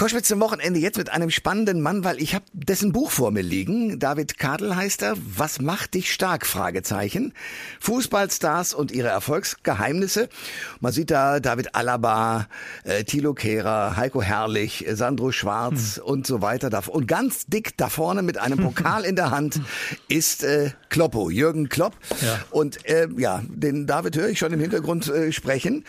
Koschwitz zum Wochenende jetzt mit einem spannenden Mann, weil ich habe dessen Buch vor mir liegen. David Kadel heißt er. Was macht dich stark? Fragezeichen. Fußballstars und ihre Erfolgsgeheimnisse. Man sieht da David Alaba, äh, Thilo Kehrer, Heiko Herrlich, äh, Sandro Schwarz hm. und so weiter. Und ganz dick da vorne mit einem Pokal in der Hand ist äh, Kloppo, Jürgen Klopp. Ja. Und äh, ja, den David höre ich schon im Hintergrund äh, sprechen.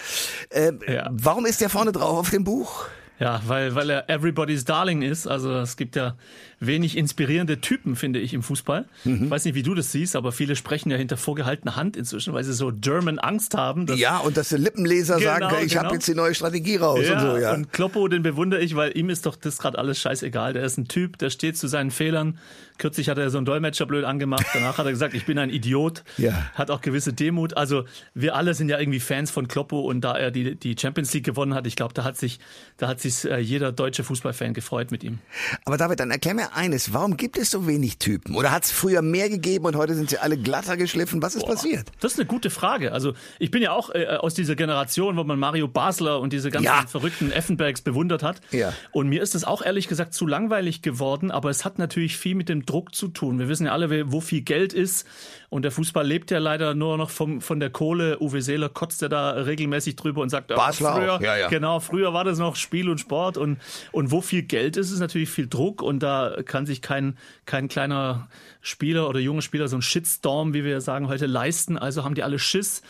Äh, ja. Warum ist der vorne drauf auf dem Buch? Ja, weil, weil er Everybody's Darling ist. Also es gibt ja wenig inspirierende Typen, finde ich, im Fußball. Mhm. Ich weiß nicht, wie du das siehst, aber viele sprechen ja hinter vorgehaltener Hand inzwischen, weil sie so German Angst haben. ja, und dass die Lippenleser genau, sagen, ich genau. habe jetzt die neue Strategie raus ja, und so. Ja. Und Kloppo, den bewundere ich, weil ihm ist doch das gerade alles scheißegal. Der ist ein Typ, der steht zu seinen Fehlern. Kürzlich hat er so einen Dolmetscher blöd angemacht. Danach hat er gesagt, ich bin ein Idiot. Ja. Hat auch gewisse Demut. Also wir alle sind ja irgendwie Fans von Kloppo und da er die, die Champions League gewonnen hat, ich glaube, da hat sich, da hat sich äh, jeder deutsche Fußballfan gefreut mit ihm. Aber David, dann erklär mir eines, warum gibt es so wenig Typen? Oder hat es früher mehr gegeben und heute sind sie alle glatter geschliffen? Was ist Boah, passiert? Das ist eine gute Frage. Also ich bin ja auch äh, aus dieser Generation, wo man Mario Basler und diese ganzen ja. verrückten Effenbergs bewundert hat. Ja. Und mir ist das auch ehrlich gesagt zu langweilig geworden, aber es hat natürlich viel mit dem Druck zu tun. Wir wissen ja alle, wo viel Geld ist und der Fußball lebt ja leider nur noch vom, von der Kohle. Uwe Seeler kotzt ja da regelmäßig drüber und sagt, Basler früher, auch. Ja, ja. genau, früher war das noch Spiel und Sport und, und wo viel Geld ist, ist natürlich viel Druck und da kann sich kein, kein kleiner Spieler oder junger Spieler so ein Shitstorm, wie wir sagen heute, leisten. Also haben die alle Schiss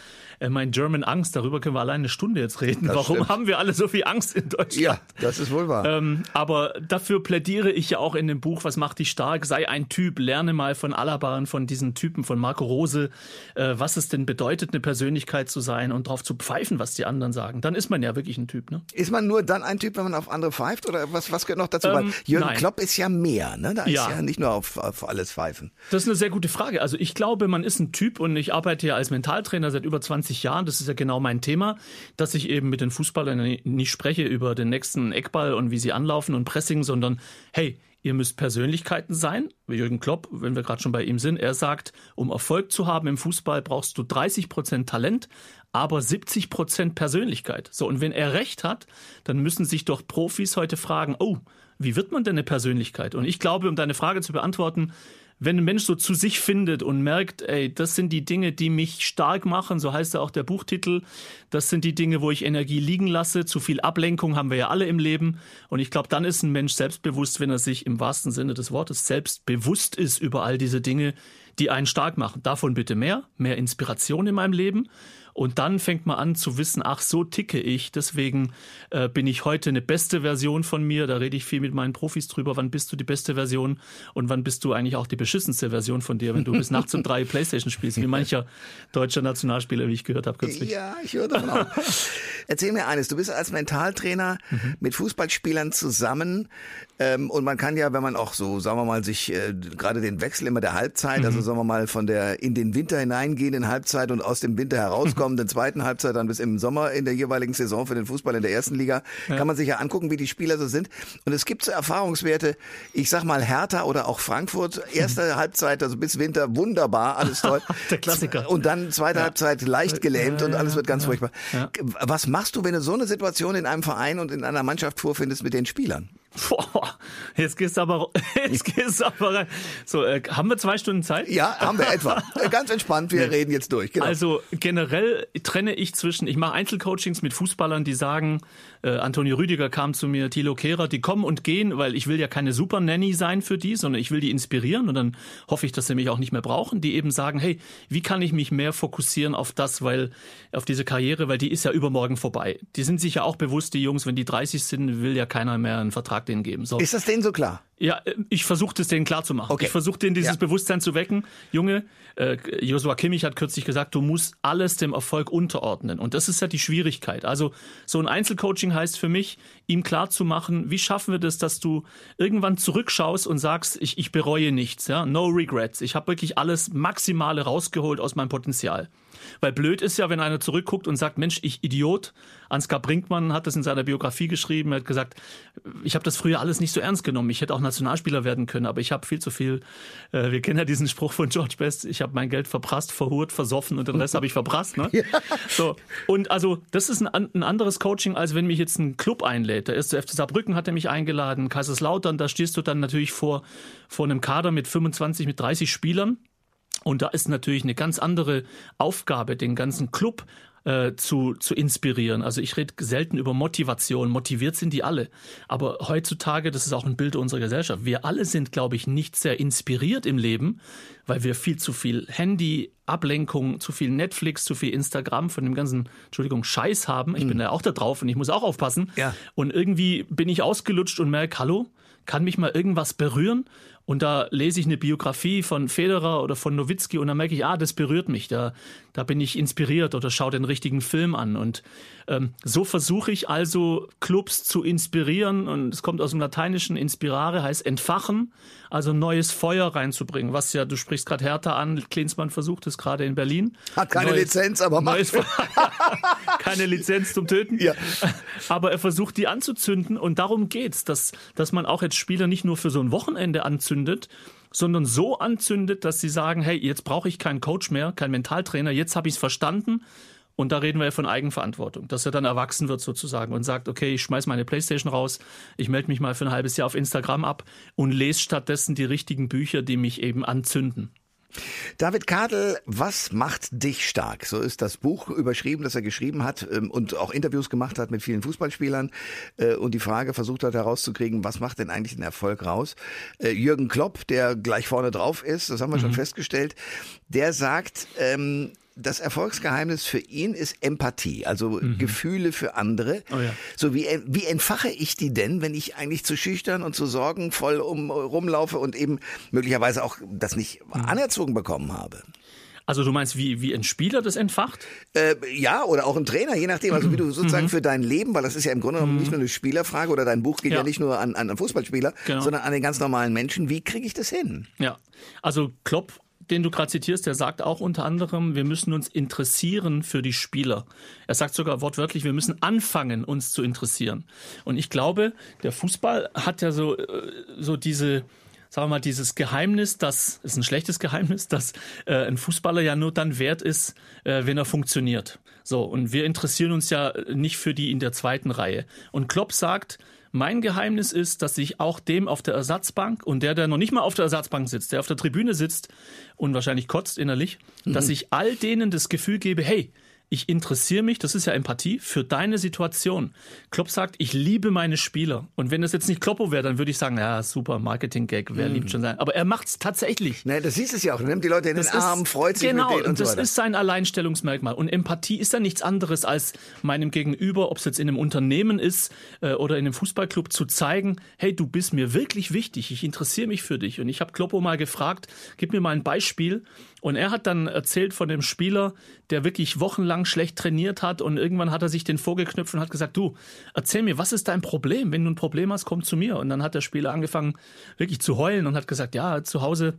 mein German Angst, darüber können wir allein eine Stunde jetzt reden. Das Warum stimmt. haben wir alle so viel Angst in Deutschland? Ja, das ist wohl wahr. Ähm, aber dafür plädiere ich ja auch in dem Buch, was macht dich stark? Sei ein Typ, lerne mal von Alaba und von diesen Typen, von Marco Rose, äh, was es denn bedeutet, eine Persönlichkeit zu sein und darauf zu pfeifen, was die anderen sagen. Dann ist man ja wirklich ein Typ. Ne? Ist man nur dann ein Typ, wenn man auf andere pfeift? Oder was, was gehört noch dazu? Ähm, Jürgen nein. Klopp ist ja mehr. Ne? Da ja. ist ja nicht nur auf, auf alles pfeifen. Das ist eine sehr gute Frage. Also ich glaube, man ist ein Typ und ich arbeite ja als Mentaltrainer seit über 20 Jahren. Das ist ja genau genau mein Thema, dass ich eben mit den Fußballern nicht spreche über den nächsten Eckball und wie sie anlaufen und Pressing, sondern hey, ihr müsst Persönlichkeiten sein. Jürgen Klopp, wenn wir gerade schon bei ihm sind, er sagt, um Erfolg zu haben im Fußball brauchst du 30 Prozent Talent, aber 70 Prozent Persönlichkeit. So, und wenn er recht hat, dann müssen sich doch Profis heute fragen, oh, wie wird man denn eine Persönlichkeit? Und ich glaube, um deine Frage zu beantworten, wenn ein Mensch so zu sich findet und merkt, ey, das sind die Dinge, die mich stark machen, so heißt ja auch der Buchtitel, das sind die Dinge, wo ich Energie liegen lasse, zu viel Ablenkung haben wir ja alle im Leben und ich glaube, dann ist ein Mensch selbstbewusst, wenn er sich im wahrsten Sinne des Wortes selbstbewusst ist über all diese Dinge, die einen stark machen. Davon bitte mehr, mehr Inspiration in meinem Leben und dann fängt man an zu wissen, ach, so ticke ich. Deswegen äh, bin ich heute eine beste Version von mir. Da rede ich viel mit meinen Profis drüber. Wann bist du die beste Version und wann bist du eigentlich auch die beschissenste Version von dir, wenn du bis nachts um drei Playstation spielst, wie mancher deutscher Nationalspieler, wie ich gehört habe kürzlich. Ja, ich höre davon auch. Erzähl mir eines. Du bist als Mentaltrainer mhm. mit Fußballspielern zusammen. Ähm, und man kann ja, wenn man auch so, sagen wir mal, sich äh, gerade den Wechsel immer der Halbzeit, also mhm. also sagen wir mal von der in den Winter hineingehenden Halbzeit und aus dem Winter herauskommenden zweiten Halbzeit dann bis im Sommer in der jeweiligen Saison für den Fußball in der ersten Liga, ja. kann man sich ja angucken, wie die Spieler so sind. Und es gibt so Erfahrungswerte, ich sag mal Hertha oder auch Frankfurt, erste mhm. Halbzeit, also bis Winter, wunderbar, alles toll. der Klassiker. Und dann zweite ja. Halbzeit leicht gelähmt und alles wird ganz furchtbar. Was machst du, wenn du so eine Situation in einem Verein und in einer Mannschaft vorfindest mit den Spielern? Boah, jetzt gehst du aber, jetzt gehst du aber rein. So, äh, haben wir zwei Stunden Zeit? Ja, haben wir etwa. Äh, ganz entspannt, wir nee. reden jetzt durch. Genau. Also generell trenne ich zwischen, ich mache Einzelcoachings mit Fußballern, die sagen, äh, Antonio Rüdiger kam zu mir, Thilo Kehrer, die kommen und gehen, weil ich will ja keine Super Nanny sein für die, sondern ich will die inspirieren und dann hoffe ich, dass sie mich auch nicht mehr brauchen, die eben sagen, hey, wie kann ich mich mehr fokussieren auf das, weil, auf diese Karriere, weil die ist ja übermorgen vorbei. Die sind sich ja auch bewusst, die Jungs, wenn die 30 sind, will ja keiner mehr einen Vertrag denen geben. So. Ist das denen so klar? Ja, äh, ich versuche das denen klar zu machen. Okay. Ich versuche denen dieses ja. Bewusstsein zu wecken. Junge, äh, Joshua Kimmich hat kürzlich gesagt, du musst alles dem Erfolg unterordnen. Und das ist ja die Schwierigkeit. Also so ein Einzelcoaching heißt für mich, ihm klar zu machen, wie schaffen wir das, dass du irgendwann zurückschaust und sagst, ich, ich bereue nichts. Ja? No regrets. Ich habe wirklich alles Maximale rausgeholt aus meinem Potenzial. Weil blöd ist ja, wenn einer zurückguckt und sagt, Mensch, ich Idiot. Ansgar Brinkmann hat das in seiner Biografie geschrieben. Er hat gesagt, ich habe das früher alles nicht so ernst genommen. Ich hätte auch Nationalspieler werden können, aber ich habe viel zu viel, äh, wir kennen ja diesen Spruch von George Best, ich habe mein Geld verprasst, verhurt, versoffen und den Rest habe ich verprasst. Ne? Ja. So, und also das ist ein, ein anderes Coaching, als wenn mich jetzt ein Club einlädt. Der erste FC Saarbrücken hat er mich eingeladen, Kaiserslautern, da stehst du dann natürlich vor, vor einem Kader mit 25, mit 30 Spielern. Und da ist natürlich eine ganz andere Aufgabe, den ganzen Club äh, zu, zu inspirieren. Also ich rede selten über Motivation. Motiviert sind die alle. Aber heutzutage, das ist auch ein Bild unserer Gesellschaft, wir alle sind, glaube ich, nicht sehr inspiriert im Leben, weil wir viel zu viel Handy, Ablenkung, zu viel Netflix, zu viel Instagram von dem ganzen, Entschuldigung, Scheiß haben. Ich mhm. bin ja auch da drauf und ich muss auch aufpassen. Ja. Und irgendwie bin ich ausgelutscht und merke, hallo, kann mich mal irgendwas berühren? Und da lese ich eine Biografie von Federer oder von Nowitzki und dann merke ich, ah, das berührt mich, da, da bin ich inspiriert oder schaue den richtigen Film an. Und ähm, so versuche ich also Clubs zu inspirieren und es kommt aus dem Lateinischen, inspirare heißt entfachen, also neues Feuer reinzubringen, was ja, du sprichst gerade Hertha an, Klinsmann versucht es gerade in Berlin. Hat keine neues, Lizenz, aber macht. keine Lizenz zum Töten. Ja. Aber er versucht die anzuzünden und darum geht's, dass, dass man auch jetzt Spieler nicht nur für so ein Wochenende anzündet, sondern so anzündet, dass sie sagen, hey, jetzt brauche ich keinen Coach mehr, keinen Mentaltrainer, jetzt habe ich es verstanden. Und da reden wir ja von Eigenverantwortung, dass er dann erwachsen wird sozusagen und sagt, okay, ich schmeiß meine Playstation raus, ich melde mich mal für ein halbes Jahr auf Instagram ab und lese stattdessen die richtigen Bücher, die mich eben anzünden. David Kadel, was macht dich stark? So ist das Buch überschrieben, das er geschrieben hat ähm, und auch Interviews gemacht hat mit vielen Fußballspielern äh, und die Frage versucht hat herauszukriegen, was macht denn eigentlich den Erfolg raus? Äh, Jürgen Klopp, der gleich vorne drauf ist, das haben wir mhm. schon festgestellt, der sagt, ähm, das Erfolgsgeheimnis für ihn ist Empathie, also mhm. Gefühle für andere. Oh ja. So wie, wie entfache ich die denn, wenn ich eigentlich zu schüchtern und zu sorgenvoll um, rumlaufe und eben möglicherweise auch das nicht mhm. anerzogen bekommen habe? Also du meinst, wie, wie ein Spieler das entfacht? Äh, ja, oder auch ein Trainer, je nachdem. Also wie du sozusagen mhm. für dein Leben, weil das ist ja im Grunde genommen nicht mhm. nur eine Spielerfrage oder dein Buch geht ja, ja nicht nur an, an Fußballspieler, genau. sondern an den ganz normalen Menschen. Wie kriege ich das hin? Ja, also Klopp den du gerade zitierst, der sagt auch unter anderem, wir müssen uns interessieren für die Spieler. Er sagt sogar wortwörtlich, wir müssen anfangen, uns zu interessieren. Und ich glaube, der Fußball hat ja so, äh, so diese, sagen wir mal, dieses Geheimnis, das ist ein schlechtes Geheimnis, dass äh, ein Fußballer ja nur dann wert ist, äh, wenn er funktioniert. So, und wir interessieren uns ja nicht für die in der zweiten Reihe. Und Klopp sagt, mein Geheimnis ist, dass ich auch dem auf der Ersatzbank und der, der noch nicht mal auf der Ersatzbank sitzt, der auf der Tribüne sitzt und wahrscheinlich kotzt innerlich, mhm. dass ich all denen das Gefühl gebe, hey, ich interessiere mich, das ist ja Empathie, für deine Situation. Klopp sagt, ich liebe meine Spieler. Und wenn das jetzt nicht Kloppo wäre, dann würde ich sagen, ja, super, Marketing-Gag, wer mm. liebt schon sein. Aber er macht es tatsächlich. Nee, das siehst es ja auch. Er nimmt die Leute in das den Arm, freut sich genau, mit denen und, das so ist sein Alleinstellungsmerkmal. Und Empathie ist ja nichts anderes, als meinem Gegenüber, ob es jetzt in einem Unternehmen ist äh, oder in einem Fußballclub, zu zeigen, hey, du bist mir wirklich wichtig, ich interessiere mich für dich. Und ich habe Kloppo mal gefragt, gib mir mal ein Beispiel, und er hat dann erzählt von dem Spieler, der wirklich wochenlang schlecht trainiert hat und irgendwann hat er sich den vorgeknüpft und hat gesagt, du, erzähl mir, was ist dein Problem? Wenn du ein Problem hast, komm zu mir. Und dann hat der Spieler angefangen, wirklich zu heulen und hat gesagt, ja, zu Hause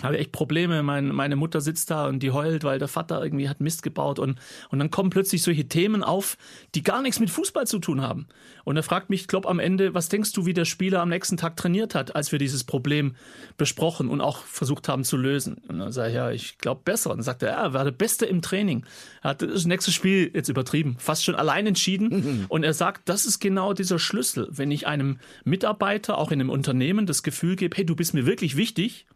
habe echt Probleme. Mein, meine Mutter sitzt da und die heult, weil der Vater irgendwie hat Mist gebaut. Und, und dann kommen plötzlich solche Themen auf, die gar nichts mit Fußball zu tun haben. Und er fragt mich, Klopp, am Ende, was denkst du, wie der Spieler am nächsten Tag trainiert hat, als wir dieses Problem besprochen und auch versucht haben zu lösen? Und dann sage ich, ja, ich glaube besser. Und dann sagt er, ja, er war der Beste im Training. Er hat das nächste Spiel jetzt übertrieben, fast schon allein entschieden. Und er sagt, das ist genau dieser Schlüssel. Wenn ich einem Mitarbeiter, auch in einem Unternehmen, das Gefühl gebe, hey, du bist mir wirklich wichtig,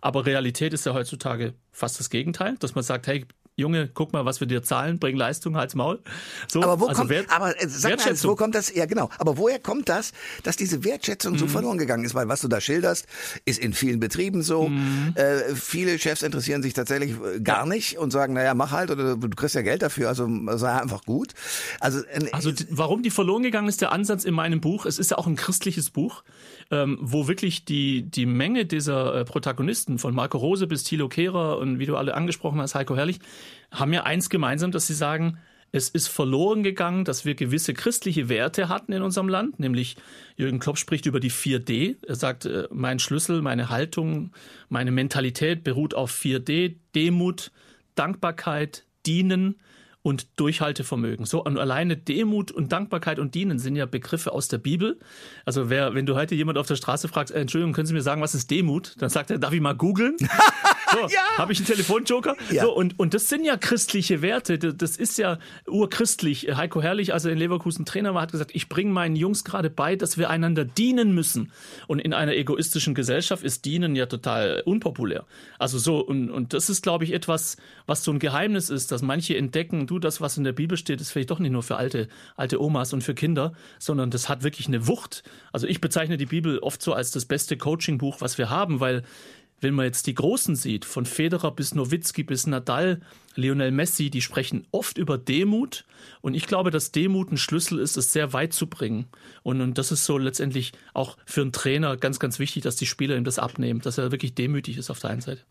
aber Realität ist ja heutzutage fast das Gegenteil, dass man sagt, hey, Junge, guck mal, was wir dir zahlen, bring Leistung, halt's Maul. So, aber wo also kommt, Wert, aber äh, sag mal, wo kommt das, ja genau, aber woher kommt das, dass diese Wertschätzung mhm. so verloren gegangen ist? Weil was du da schilderst, ist in vielen Betrieben so. Mhm. Äh, viele Chefs interessieren sich tatsächlich äh, gar nicht und sagen, naja, mach halt oder du kriegst ja Geld dafür, also sei einfach gut. Also, äh, also warum die verloren gegangen ist, der Ansatz in meinem Buch, es ist ja auch ein christliches Buch ähm, wo wirklich die, die Menge dieser äh, Protagonisten, von Marco Rose bis Thilo Kehrer und wie du alle angesprochen hast, Heiko Herrlich, haben ja eins gemeinsam, dass sie sagen, es ist verloren gegangen, dass wir gewisse christliche Werte hatten in unserem Land, nämlich Jürgen Klopp spricht über die 4D. Er sagt, äh, mein Schlüssel, meine Haltung, meine Mentalität beruht auf 4D, Demut, Dankbarkeit, Dienen und Durchhaltevermögen. So, und alleine Demut und Dankbarkeit und Dienen sind ja Begriffe aus der Bibel. Also wer, wenn du heute jemand auf der Straße fragst, äh, Entschuldigung, können Sie mir sagen, was ist Demut? Dann sagt er, darf ich mal googeln? So, ja. habe ich einen Telefonjoker? Ja. So, und, und das sind ja christliche Werte. Das ist ja urchristlich. Heiko Herrlich, als er in Leverkusen Trainer war, hat gesagt, ich bringe meinen Jungs gerade bei, dass wir einander dienen müssen. Und in einer egoistischen Gesellschaft ist Dienen ja total unpopulär. Also so, und, und das ist, glaube ich, etwas, was so ein Geheimnis ist, dass manche entdecken, du, das, was in der Bibel steht, ist vielleicht doch nicht nur für alte, alte Omas und für Kinder, sondern das hat wirklich eine Wucht. Also ich bezeichne die Bibel oft so als das beste Coaching-Buch, was wir haben, weil wenn man jetzt die Großen sieht, von Federer bis Nowitzki bis Nadal, Lionel Messi, die sprechen oft über Demut. Und ich glaube, dass Demut ein Schlüssel ist, es sehr weit zu bringen. Und, und das ist so letztendlich auch für einen Trainer ganz, ganz wichtig, dass die Spieler ihm das abnehmen, dass er wirklich demütig ist auf der einen Seite.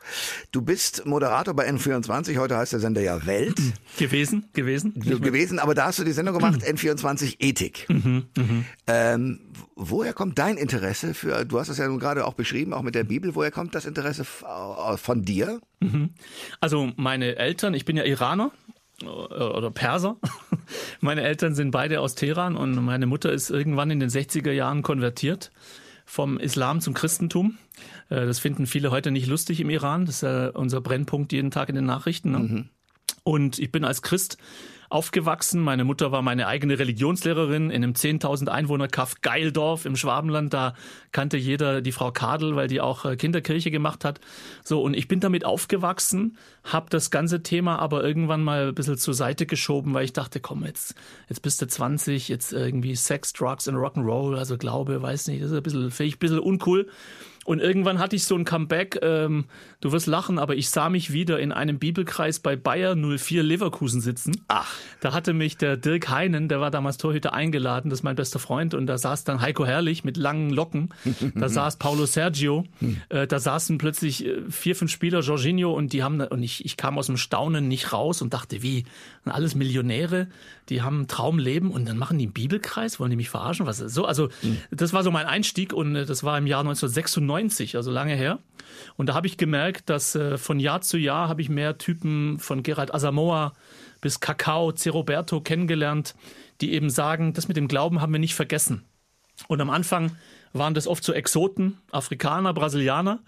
Du bist Moderator bei N24, heute heißt der Sender ja Welt. Gewesen, gewesen. Gewesen, aber da hast du die Sendung gemacht, N24 Ethik. Mhm, mh. ähm, woher kommt dein Interesse für, du hast es ja nun gerade auch beschrieben, auch mit der Bibel, woher kommt das Interesse von dir? Mhm. Also meine Eltern, ich bin ja Iraner äh, oder Perser. Meine Eltern sind beide aus Teheran und meine Mutter ist irgendwann in den 60er Jahren konvertiert vom Islam zum Christentum. Äh, das finden viele heute nicht lustig im Iran. Das ist ja unser Brennpunkt jeden Tag in den Nachrichten. Ne? Mhm. Und ich bin als Christ aufgewachsen. Meine Mutter war meine eigene Religionslehrerin in einem 10.000 Einwohner Kaff Geildorf im Schwabenland. Da kannte jeder die Frau Kadel, weil die auch äh, Kinderkirche gemacht hat. So, und ich bin damit aufgewachsen, habe das ganze Thema aber irgendwann mal ein bisschen zur Seite geschoben, weil ich dachte, komm, jetzt, jetzt bist du 20, jetzt irgendwie Sex, Drugs und Rock'n'Roll, also Glaube, weiß nicht, das ist ein bisschen, finde ich ein bisschen uncool. Und irgendwann hatte ich so ein Comeback, ähm, du wirst lachen, aber ich sah mich wieder in einem Bibelkreis bei Bayer 04 Leverkusen sitzen. Ach. Da hatte mich der Dirk Heinen, der war damals Torhüter, eingeladen, das ist mein bester Freund. Und da saß dann Heiko Herrlich mit langen Locken. Da saß Paulo Sergio. Äh, da saßen plötzlich äh, vier, fünf Spieler, Jorginho, und die haben, und ich, ich kam aus dem Staunen nicht raus und dachte, wie, alles Millionäre, die haben ein Traumleben und dann machen die einen Bibelkreis, wollen die mich verarschen? Was so? Also, das war so mein Einstieg und äh, das war im Jahr 1996 90, also lange her. Und da habe ich gemerkt, dass äh, von Jahr zu Jahr habe ich mehr Typen von Gerald Asamoah bis Kakao, Ceroberto kennengelernt, die eben sagen, das mit dem Glauben haben wir nicht vergessen. Und am Anfang waren das oft so Exoten, Afrikaner, Brasilianer.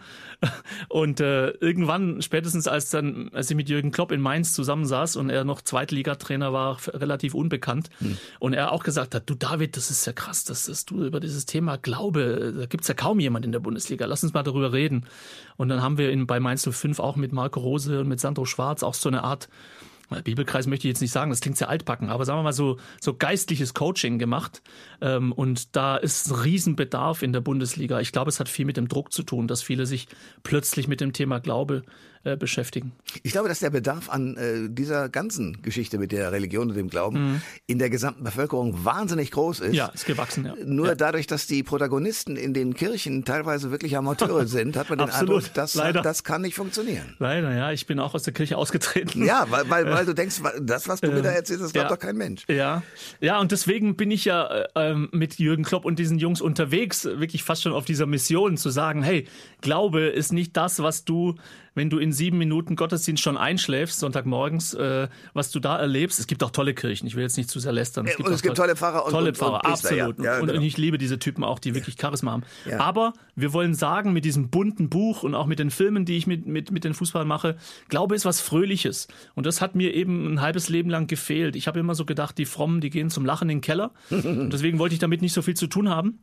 Und äh, irgendwann, spätestens als dann, als ich mit Jürgen Klopp in Mainz zusammensaß und er noch Zweitligatrainer war, relativ unbekannt, hm. und er auch gesagt hat, du David, das ist ja krass, dass, dass du über dieses Thema Glaube, da gibt's ja kaum jemand in der Bundesliga, lass uns mal darüber reden. Und dann haben wir in, bei Mainz 05 auch mit Marco Rose und mit Sandro Schwarz auch so eine Art Bibelkreis möchte ich jetzt nicht sagen, das klingt sehr altbacken, aber sagen wir mal so, so geistliches Coaching gemacht. Ähm, und da ist ein Riesenbedarf in der Bundesliga. Ich glaube, es hat viel mit dem Druck zu tun, dass viele sich plötzlich mit dem Thema Glaube äh, beschäftigen. Ich glaube, dass der Bedarf an äh, dieser ganzen Geschichte mit der Religion und dem Glauben mhm. in der gesamten Bevölkerung wahnsinnig groß ist. Ja, ist gewachsen, ja. Nur ja. dadurch, dass die Protagonisten in den Kirchen teilweise wirklich Amateure sind, hat man den Eindruck, das, das kann nicht funktionieren. Leider, ja. Ich bin auch aus der Kirche ausgetreten. Ja, weil, weil, weil du denkst, das, was du mir da erzählst, das glaubt ja. doch kein Mensch. Ja, ja, und deswegen bin ich ja äh, ähm, mit Jürgen Klopp und diesen Jungs unterwegs, wirklich fast schon auf dieser Mission zu sagen, hey, Glaube ist nicht das, was du wenn du in sieben Minuten Gottesdienst schon einschläfst, Sonntagmorgens, äh, was du da erlebst. Es gibt auch tolle Kirchen, ich will jetzt nicht zu sehr lästern. Es gibt, und es gibt tolle Pfarrer und Tolle und, Pfarrer, und absolut. Ja. Ja, und, genau. und, ich liebe diese Typen auch, die wirklich Charisma haben. Aber wir wollen sagen, mit diesem bunten Buch und auch mit den Filmen, die ich mit, mit, mit den Fußball mache, Glaube ist was Fröhliches. Und das hat mir eben ein halbes Leben lang gefehlt. Ich habe immer so gedacht, die Frommen, die gehen zum Lachen in den Keller. und deswegen wollte ich damit nicht so viel zu tun haben.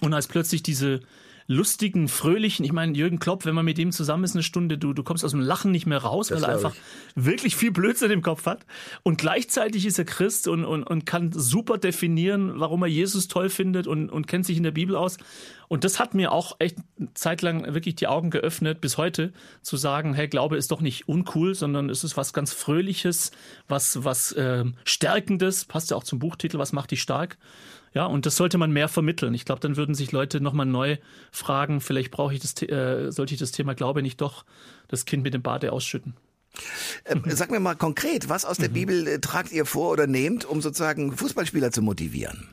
Und als plötzlich diese lustigen, fröhlichen. Ich meine, Jürgen Klopp, wenn man mit ihm zusammen ist eine Stunde, du, du kommst aus dem Lachen nicht mehr raus, das weil er einfach ich. wirklich viel Blödsinn im Kopf hat. Und gleichzeitig ist er Christ und, und, und kann super definieren, warum er Jesus toll findet und, und kennt sich in der Bibel aus. Und das hat mir auch echt zeitlang wirklich die Augen geöffnet, bis heute, zu sagen, hey, Glaube ist doch nicht uncool, sondern es ist was ganz Fröhliches, was, was äh, Stärkendes, passt ja auch zum Buchtitel, was macht dich stark. Ja, und das sollte man mehr vermitteln. Ich glaube, dann würden sich Leute nochmal neu fragen, vielleicht brauche ich das, äh, sollte ich das Thema Glaube nicht doch das Kind mit dem Bade ausschütten. Ähm, sag mir mal konkret, was aus der mhm. Bibel äh, tragt ihr vor oder nehmt, um sozusagen Fußballspieler zu motivieren?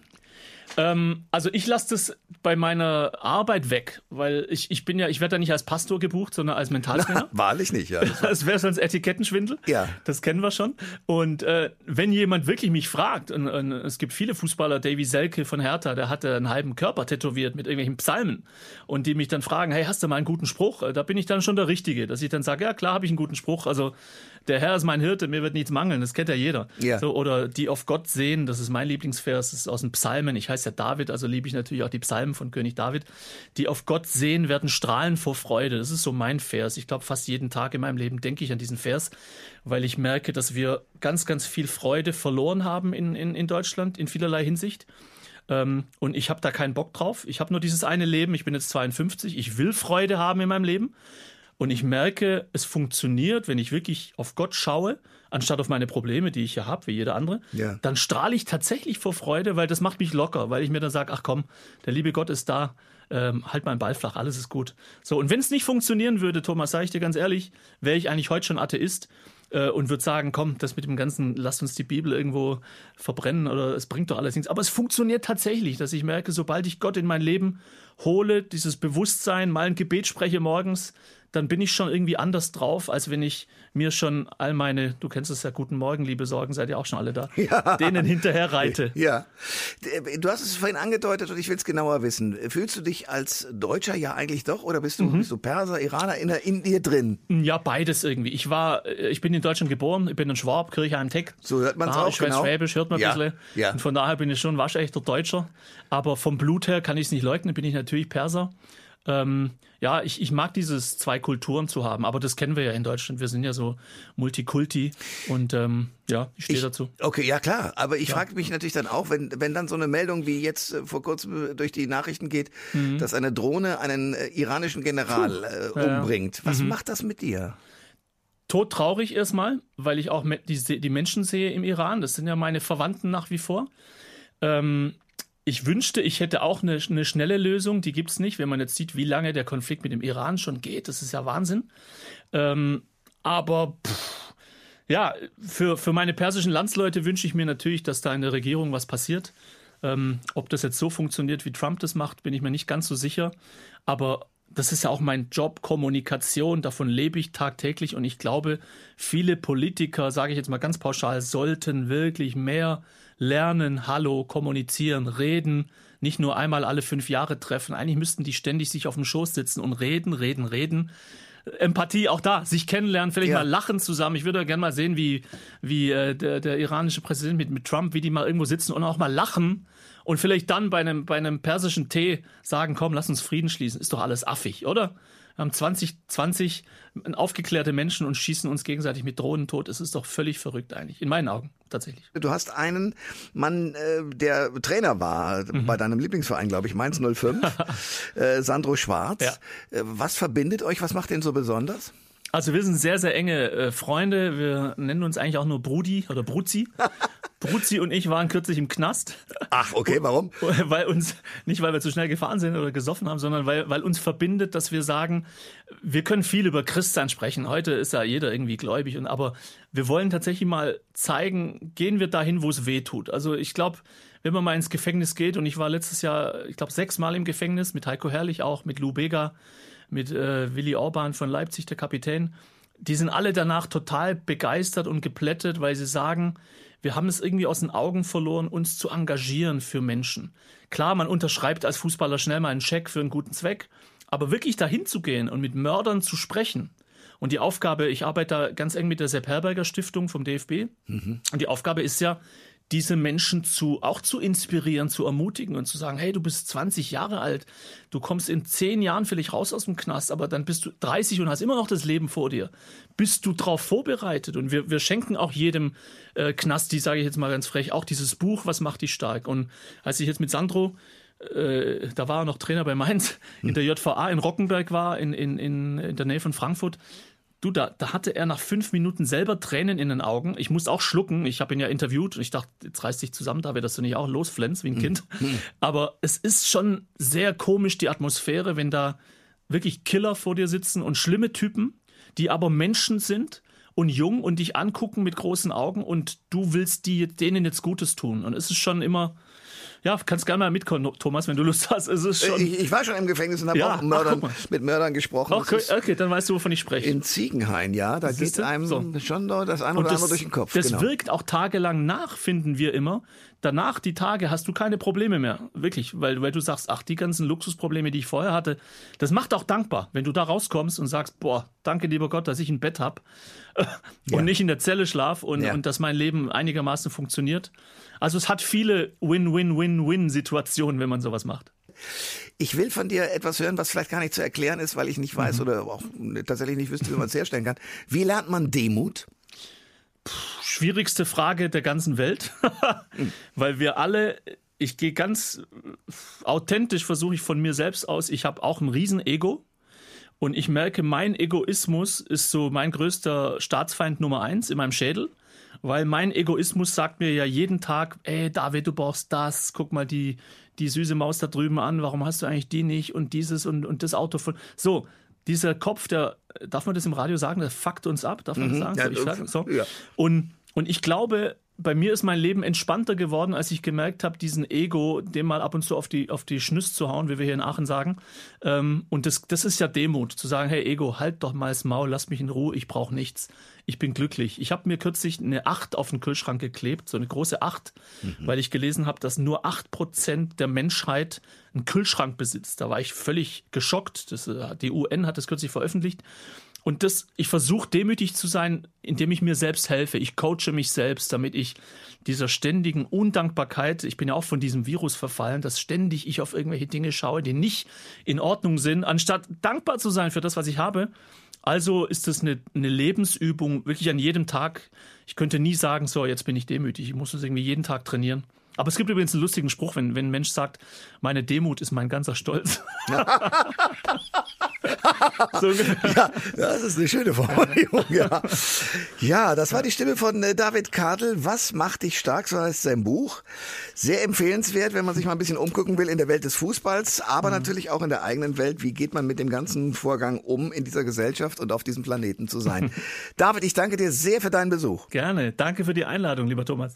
Ähm, also ich lasse das bei meiner Arbeit weg, weil ich, ich bin ja, ich werde da nicht als Pastor gebucht, sondern als Mentaltrainer. Wahrlich nicht, ja. Das wäre sonst Etikettenschwindel. Ja. Das kennen wir schon. Und äh, wenn jemand wirklich mich fragt, und, und es gibt viele Fußballer, Davy Selke von Hertha, der hatte einen halben Körper tätowiert mit irgendwelchen Psalmen und die mich dann fragen, hey, hast du mal einen guten Spruch? Äh, da bin ich dann schon der Richtige, dass ich dann sage, ja klar, habe ich einen guten Spruch. Also der Herr ist mein Hirte, mir wird nichts mangeln. Das kennt ja jeder. Ja. So, oder die auf Gott sehen, das ist mein Lieblingsvers, das ist aus den Psalmen. Ich heiße ja David, also liebe ich natürlich auch die Psalmen von König David. Die auf Gott sehen, werden strahlen vor Freude. Das ist so mein Vers. Ich glaube, fast jeden Tag in meinem Leben denke ich an diesen Vers, weil ich merke, dass wir ganz, ganz viel Freude verloren haben in, in, in Deutschland in vielerlei Hinsicht. Ähm, und ich habe da keinen Bock drauf. Ich habe nur dieses eine Leben. Ich bin jetzt 52. Ich will Freude haben in meinem Leben. Und ich merke, es funktioniert, wenn ich wirklich auf Gott schaue, anstatt auf meine Probleme, die ich ja habe, wie jeder andere, Ja. dann strahle ich tatsächlich vor Freude, weil das macht mich locker, weil ich mir dann sage, ach komm, der liebe Gott ist da, ähm, halt meinen Ball flach, alles ist gut. So, und wenn es nicht funktionieren würde, Thomas, sage ich dir ganz ehrlich, wäre ich eigentlich heute schon Atheist äh, und würde sagen, komm, das mit dem Ganzen, lasst uns die Bibel irgendwo verbrennen oder es bringt doch alles nichts. Aber es funktioniert tatsächlich, dass ich merke, sobald ich Gott in mein Leben hole, dieses Bewusstsein, mal ein Gebet spreche morgens, dann bin ich schon irgendwie anders drauf, als wenn ich mir schon all meine, du kennst es ja, guten Morgen, liebe Sorgen, seid ihr auch schon alle da, denen hinterher reite. Ja. Du hast es vorhin angedeutet und ich will es genauer wissen. Fühlst du dich als Deutscher ja eigentlich doch oder bist du, Mhm. bist du Perser, Iraner in, in dir drin? Ja, beides irgendwie. Ich war, äh, ich bin in Deutschland geboren, ich bin in Schwab, Kirchheim Tech. So hört man's Ah, auch, genau. Schwäbisch, hört man ein Ja, bisschen. ja. Und von daher bin ich schon ein waschechter Deutscher. Aber vom Blut her kann ich es nicht leugnen, bin ich natürlich Perser. Ähm, ja, ich, ich mag dieses zwei Kulturen zu haben, aber das kennen wir ja in Deutschland. Wir sind ja so Multikulti und ähm, ja, ich stehe dazu. Okay, ja klar. Aber ich frage mich natürlich dann auch, wenn, wenn dann so eine Meldung wie jetzt äh, vor kurzem äh, durch die Nachrichten geht, Mhm. dass eine Drohne einen äh, iranischen General äh, umbringt. Was Mhm. macht das mit dir? todtraurig erstmal, weil ich auch die, die Menschen sehe im Iran. Das sind ja meine Verwandten nach wie vor. Ähm, ich wünschte, ich hätte auch eine, eine schnelle Lösung. Die gibt's nicht, wenn man jetzt sieht, wie lange der Konflikt mit dem Iran schon geht. Das ist ja Wahnsinn. Ähm, aber pff, ja, für, für meine persischen Landsleute wünsche ich mir natürlich, dass da in der Regierung was passiert. Ähm, ob das jetzt so funktioniert, wie Trump das macht, bin ich mir nicht ganz so sicher. Aber das ist ja auch mein Job, Kommunikation, davon lebe ich tagtäglich und ich glaube, viele Politiker, sage ich jetzt mal ganz pauschal, sollten wirklich mehr lernen, hallo, kommunizieren, reden, nicht nur einmal alle fünf Jahre treffen. Eigentlich müssten die ständig sich auf dem Schoß sitzen und reden, reden, reden. Empathie auch da, sich kennenlernen, vielleicht Ja. mal lachen zusammen. Ich würde gerne mal sehen, wie, wie äh, der, der iranische Präsident mit, mit Trump, wie die mal irgendwo sitzen und auch mal lachen und vielleicht dann bei einem, bei einem persischen Tee sagen, komm, lass uns Frieden schließen. Ist doch alles affig, oder? Wir haben 2020 aufgeklärte Menschen und schießen uns gegenseitig mit Drohnen tot. Es ist doch völlig verrückt eigentlich, in meinen Augen tatsächlich. Du hast einen Mann, äh, der Trainer war Mhm. bei deinem Lieblingsverein, glaube ich, Mainz 05, äh, Sandro Schwarz. Ja. Äh, was verbindet euch? Was macht den so besonders? Also wir sind sehr, sehr enge äh, Freunde. Wir nennen uns eigentlich auch nur Brudi oder Bruzi. Bruzi und ich waren kürzlich im Knast. Ach, okay, warum? Weil uns, nicht weil wir zu schnell gefahren sind oder gesoffen haben, sondern weil, weil uns verbindet, dass wir sagen, wir können viel über Christsein sprechen. Heute ist ja jeder irgendwie gläubig und, aber wir wollen tatsächlich mal zeigen, gehen wir dahin, wo es weh tut. Also ich glaube, wenn man mal ins Gefängnis geht und ich war letztes Jahr, ich glaube, sechsmal im Gefängnis mit Heiko Herrlich auch, mit Lou Bega, mit äh, Willi Orban von Leipzig, der Kapitän. Die sind alle danach total begeistert und geplättet, weil sie sagen, wir haben es irgendwie aus den Augen verloren, uns zu engagieren für Menschen. Klar, man unterschreibt als Fußballer schnell mal einen Scheck für einen guten Zweck, aber wirklich dahin zu gehen und mit Mördern zu sprechen. Und die Aufgabe, ich arbeite da ganz eng mit der Sepp Herberger Stiftung vom DFB. Und die Aufgabe ist ja, diese Menschen zu, auch zu inspirieren, zu ermutigen und zu sagen, hey, du bist 20 Jahre alt, du kommst in 10 Jahren vielleicht raus aus dem Knast, aber dann bist du 30 und hast immer noch das Leben vor dir. Bist du darauf vorbereitet? Und wir, wir schenken auch jedem äh, Knasti, sage ich jetzt mal ganz frech, auch dieses Buch, was macht dich stark? Und als ich jetzt mit Sandro äh, da war er noch Trainer bei Mainz, in der JVA in Rockenberg war, in, in, in, in der Nähe von Frankfurt. Du, da, da hatte er nach fünf Minuten selber Tränen in den Augen. Ich musste auch schlucken. Ich habe ihn ja interviewt und ich dachte, jetzt reiß dich zusammen, David, dass du nicht auch losflänzt wie ein Kind. Aber es ist schon sehr komisch, die Atmosphäre, wenn da wirklich Killer vor dir sitzen und schlimme Typen, die aber Menschen sind und jung und dich angucken mit großen Augen und du willst die, denen jetzt Gutes tun. Und es ist schon immer, Ja, kannst gerne mal mitkommen, Thomas, wenn du Lust hast. Es ist schon ich, ich war schon im Gefängnis und habe Ja, auch Mördern, ach, mit Mördern gesprochen. Das okay, okay, dann weißt du, wovon ich spreche. in Ziegenhain, ja, da geht Siehste? einem So. schon das eine oder Und andere durch den Kopf. das genau. wirkt auch tagelang nach, finden wir immer. Danach, die Tage, hast du keine Probleme mehr. Wirklich. Weil, weil du sagst, ach, die ganzen Luxusprobleme, die ich vorher hatte, das macht auch dankbar, wenn du da rauskommst und sagst, boah, danke lieber Gott, dass ich ein Bett hab und Ja. nicht in der Zelle schlaf und, Ja. und dass mein Leben einigermaßen funktioniert. Also es hat viele Win-Win-Win-Win-Situationen, wenn man sowas macht. Ich will von dir etwas hören, was vielleicht gar nicht zu erklären ist, weil ich nicht weiß Mhm. oder auch tatsächlich nicht wüsste, wie man es herstellen kann. Wie lernt man Demut? Schwierigste Frage der ganzen Welt, weil wir alle, ich gehe ganz authentisch, versuche ich von mir selbst aus, ich habe auch ein Riesen-Ego. Und ich merke, mein Egoismus ist so mein größter Staatsfeind Nummer eins in meinem Schädel. Weil mein Egoismus sagt mir ja jeden Tag, ey David, du brauchst das, guck mal die, die süße Maus da drüben an, warum hast du eigentlich die nicht? Und dieses und, und das Auto von. So, dieser Kopf, der, darf man das im Radio sagen, der fuckt uns ab, darf man das sagen? Ja, ich sagen? So. ja. Und, und ich glaube, bei mir ist mein Leben entspannter geworden, als ich gemerkt habe, diesen Ego, dem mal ab und zu auf die, auf die Schnüss zu hauen, wie wir hier in Aachen sagen. Ähm, und das, das ist ja Demut, zu sagen, hey Ego, halt doch mal das Maul, lass mich in Ruhe, ich brauche nichts. Ich bin glücklich. Ich habe mir kürzlich eine 8 auf den Kühlschrank geklebt, so eine große 8, weil ich gelesen habe, dass nur 8% der Menschheit einen Kühlschrank besitzt. Da war ich völlig geschockt. Das, äh, die UN hat das kürzlich veröffentlicht. Und das, ich versuche demütig zu sein, indem ich mir selbst helfe. Ich coache mich selbst, damit ich dieser ständigen Undankbarkeit, ich bin ja auch von diesem Virus verfallen, dass ständig ich auf irgendwelche Dinge schaue, die nicht in Ordnung sind, anstatt dankbar zu sein für das, was ich habe. Also ist es eine, eine Lebensübung, wirklich an jedem Tag. Ich könnte nie sagen, so, jetzt bin ich demütig. Ich muss es irgendwie jeden Tag trainieren. Aber es gibt übrigens einen lustigen Spruch, wenn, wenn ein Mensch sagt, meine Demut ist mein ganzer Stolz. so. Ja, das ist eine schöne Formulierung, ja. Ja, das war die Stimme von äh, David Kadel. Was macht dich stark? So heißt sein Buch. Sehr empfehlenswert, wenn man sich mal ein bisschen umgucken will in der Welt des Fußballs, aber natürlich auch in der eigenen Welt. Wie geht man mit dem ganzen Vorgang um, in dieser Gesellschaft und auf diesem Planeten zu sein? David, ich danke dir sehr für deinen Besuch. Gerne. Danke für die Einladung, lieber Thomas.